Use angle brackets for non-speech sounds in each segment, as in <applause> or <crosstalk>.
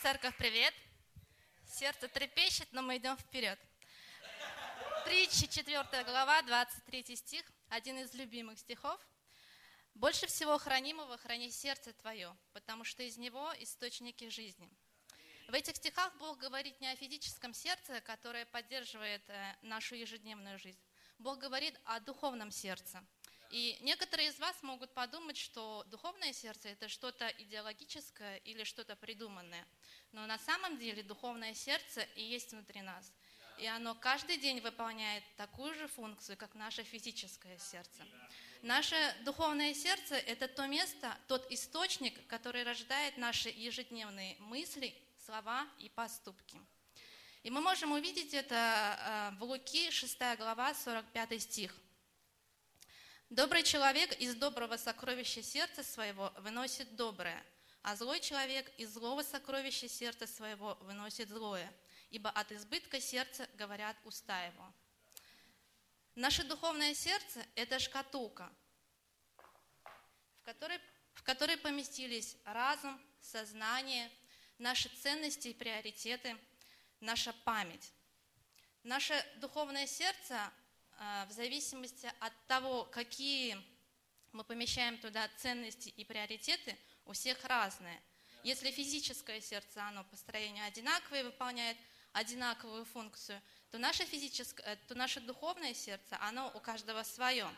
Церковь, привет! Сердце трепещет, но мы идем вперед. Притча, 4 глава, 23 стих, один из любимых стихов. «Больше всего хранимого храни сердце твое, потому что из него источники жизни». В этих стихах Бог говорит не о физическом сердце, которое поддерживает э, нашу ежедневную жизнь. Бог говорит о духовном сердце – и некоторые из вас могут подумать, что духовное сердце – это что-то идеологическое или что-то придуманное. Но на самом деле духовное сердце и есть внутри нас. И оно каждый день выполняет такую же функцию, как наше физическое сердце. Наше духовное сердце – это то место, тот источник, который рождает наши ежедневные мысли, слова и поступки. И мы можем увидеть это э, в Луки, 6 глава, 45 стих – Добрый человек из доброго сокровища сердца своего выносит доброе, а злой человек из злого сокровища сердца своего выносит злое, ибо от избытка сердца говорят уста его. Наше духовное сердце – это шкатулка, в которой, в которой поместились разум, сознание, наши ценности и приоритеты, наша память. Наше духовное сердце в зависимости от того, какие мы помещаем туда ценности и приоритеты, у всех разные. Если физическое сердце, оно по строению одинаковое, выполняет одинаковую функцию, то наше, физическое, то наше духовное сердце, оно у каждого свое.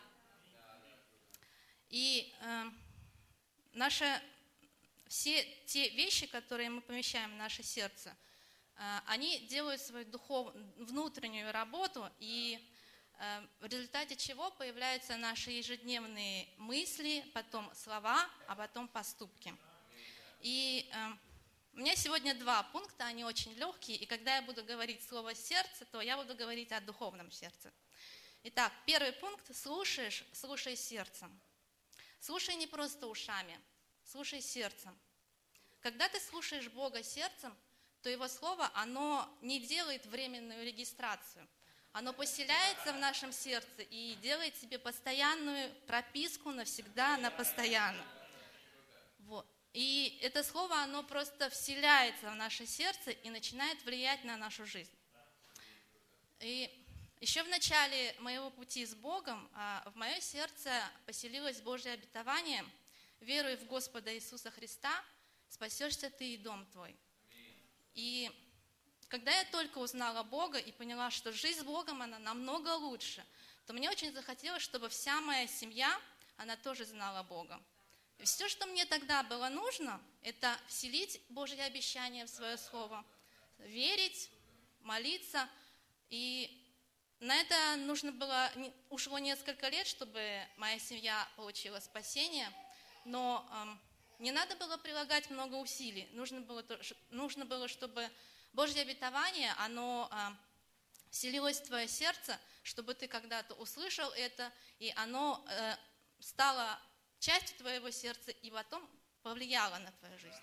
И э, наши, все те вещи, которые мы помещаем в наше сердце, э, они делают свою духов, внутреннюю работу и Эм, в результате чего появляются наши ежедневные мысли, потом слова, а потом поступки. И э, у меня сегодня два пункта, они очень легкие, и когда я буду говорить слово «сердце», то я буду говорить о духовном сердце. Итак, первый пункт – слушаешь, слушай сердцем. Слушай не просто ушами, слушай сердцем. Когда ты слушаешь Бога сердцем, то Его Слово, оно не делает временную регистрацию – оно поселяется в нашем сердце и делает себе постоянную прописку навсегда, на постоянно. Вот. И это слово, оно просто вселяется в наше сердце и начинает влиять на нашу жизнь. И еще в начале моего пути с Богом а, в мое сердце поселилось Божье обетование, веруй в Господа Иисуса Христа, спасешься ты и дом твой. И когда я только узнала Бога и поняла, что жизнь с Богом, она намного лучше, то мне очень захотелось, чтобы вся моя семья, она тоже знала Бога. И все, что мне тогда было нужно, это вселить Божье обещание в свое слово, верить, молиться. И на это нужно было, ушло несколько лет, чтобы моя семья получила спасение, но эм, не надо было прилагать много усилий. Нужно было, нужно было чтобы Божье обетование, оно а, вселилось в твое сердце, чтобы ты когда-то услышал это, и оно э, стало частью твоего сердца, и потом повлияло на твою жизнь.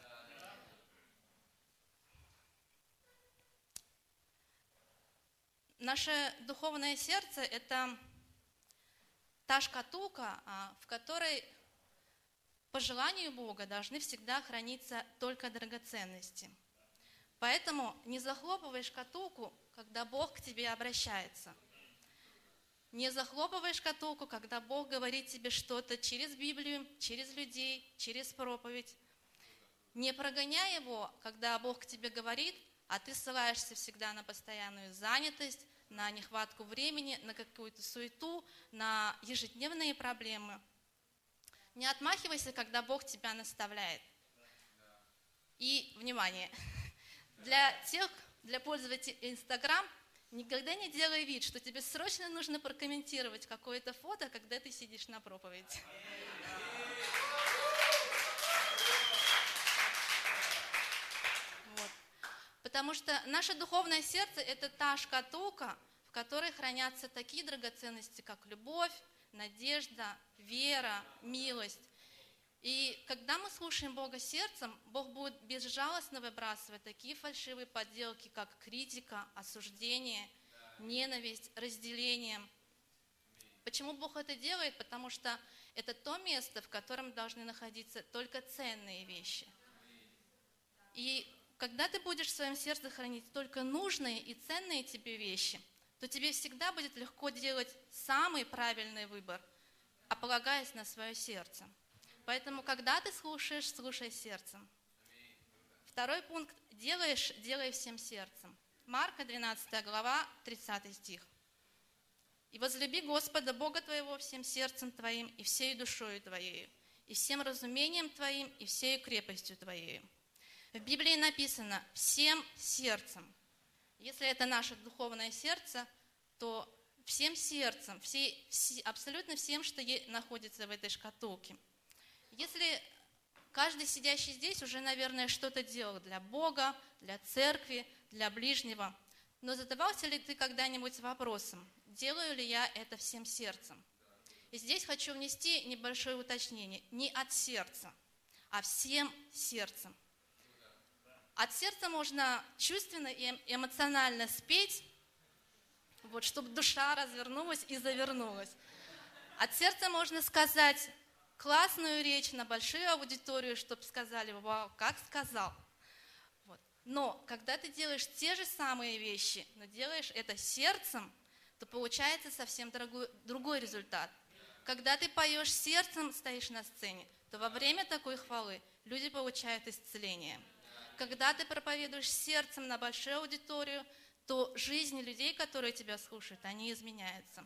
Наше духовное сердце – это та шкатулка, а, в которой по желанию Бога должны всегда храниться только драгоценности – Поэтому не захлопывай шкатулку, когда Бог к тебе обращается. Не захлопывай шкатулку, когда Бог говорит тебе что-то через Библию, через людей, через проповедь. Не прогоняй его, когда Бог к тебе говорит, а ты ссылаешься всегда на постоянную занятость, на нехватку времени, на какую-то суету, на ежедневные проблемы. Не отмахивайся, когда Бог тебя наставляет. И, внимание, для тех, для пользователей Инстаграм, никогда не делай вид, что тебе срочно нужно прокомментировать какое-то фото, когда ты сидишь на проповеди. Вот. Потому что наше духовное сердце – это та шкатулка, в которой хранятся такие драгоценности, как любовь, надежда, вера, милость. И когда мы слушаем Бога сердцем, Бог будет безжалостно выбрасывать такие фальшивые подделки, как критика, осуждение, ненависть, разделение. Почему Бог это делает? Потому что это то место, в котором должны находиться только ценные вещи. И когда ты будешь в своем сердце хранить только нужные и ценные тебе вещи, то тебе всегда будет легко делать самый правильный выбор, полагаясь на свое сердце. Поэтому, когда ты слушаешь, слушай сердцем. Второй пункт. Делаешь, делай всем сердцем. Марка 12 глава, 30 стих. «И возлюби Господа Бога твоего всем сердцем твоим и всей душою твоей, и всем разумением твоим и всей крепостью твоей». В Библии написано «всем сердцем». Если это наше духовное сердце, то всем сердцем, всей, все, абсолютно всем, что находится в этой шкатулке. Если каждый сидящий здесь уже, наверное, что-то делал для Бога, для церкви, для ближнего, но задавался ли ты когда-нибудь вопросом, делаю ли я это всем сердцем? И здесь хочу внести небольшое уточнение. Не от сердца, а всем сердцем. От сердца можно чувственно и эмоционально спеть, вот, чтобы душа развернулась и завернулась. От сердца можно сказать классную речь на большую аудиторию, чтобы сказали, вау, как сказал. Вот. Но когда ты делаешь те же самые вещи, но делаешь это сердцем, то получается совсем другой, другой результат. Когда ты поешь сердцем, стоишь на сцене, то во время такой хвалы люди получают исцеление. Когда ты проповедуешь сердцем на большую аудиторию, то жизни людей, которые тебя слушают, они изменяются.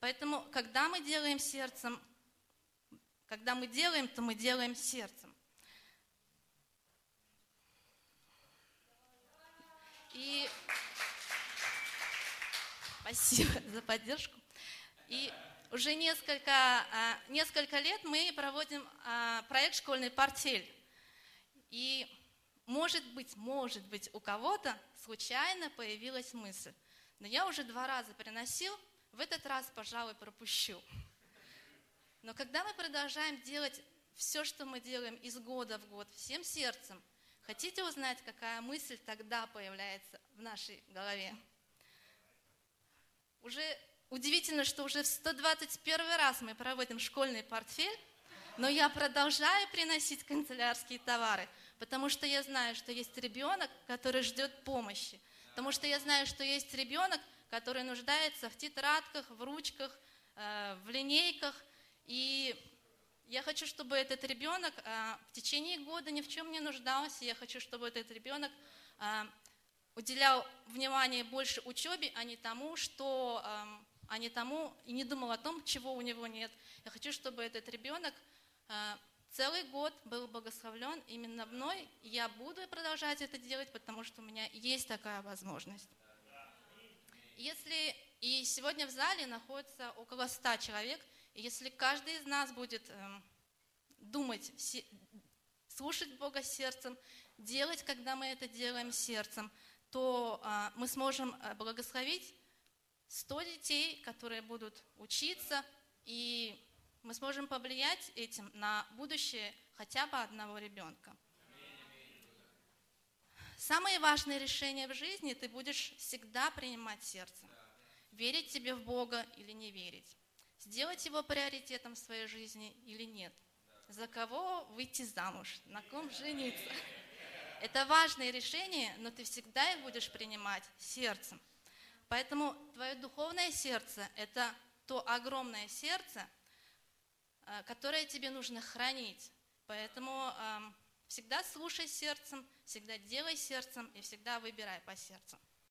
Поэтому, когда мы делаем сердцем, когда мы делаем, то мы делаем сердцем. И спасибо <laughs> за поддержку. И уже несколько, а, несколько лет мы проводим а, проект «Школьный портфель». И может быть, может быть, у кого-то случайно появилась мысль. Но я уже два раза приносил, в этот раз, пожалуй, пропущу. Но когда мы продолжаем делать все, что мы делаем из года в год, всем сердцем, хотите узнать, какая мысль тогда появляется в нашей голове? Уже удивительно, что уже в 121 раз мы проводим школьный портфель, но я продолжаю приносить канцелярские товары, потому что я знаю, что есть ребенок, который ждет помощи, потому что я знаю, что есть ребенок, который нуждается в тетрадках, в ручках, э, в линейках, и я хочу, чтобы этот ребенок а, в течение года ни в чем не нуждался. Я хочу, чтобы этот ребенок а, уделял внимание больше учебе, а не тому, что, а не тому и не думал о том, чего у него нет. Я хочу, чтобы этот ребенок целый год был благословлен именно мной. Я буду продолжать это делать, потому что у меня есть такая возможность. Если и сегодня в зале находится около ста человек – и если каждый из нас будет эм, думать, слушать Бога сердцем, делать, когда мы это делаем сердцем, то а, мы сможем э, благословить 100 детей, которые будут учиться, и мы сможем повлиять этим на будущее хотя бы одного ребенка. Самые важные решения в жизни ты будешь всегда принимать сердцем. Верить тебе в Бога или не верить сделать его приоритетом в своей жизни или нет. За кого выйти замуж, на ком жениться. Это важные решения, но ты всегда их будешь принимать сердцем. Поэтому твое духовное сердце – это то огромное сердце, э, которое тебе нужно хранить. Поэтому эм, всегда слушай сердцем, всегда делай сердцем и всегда выбирай по сердцу.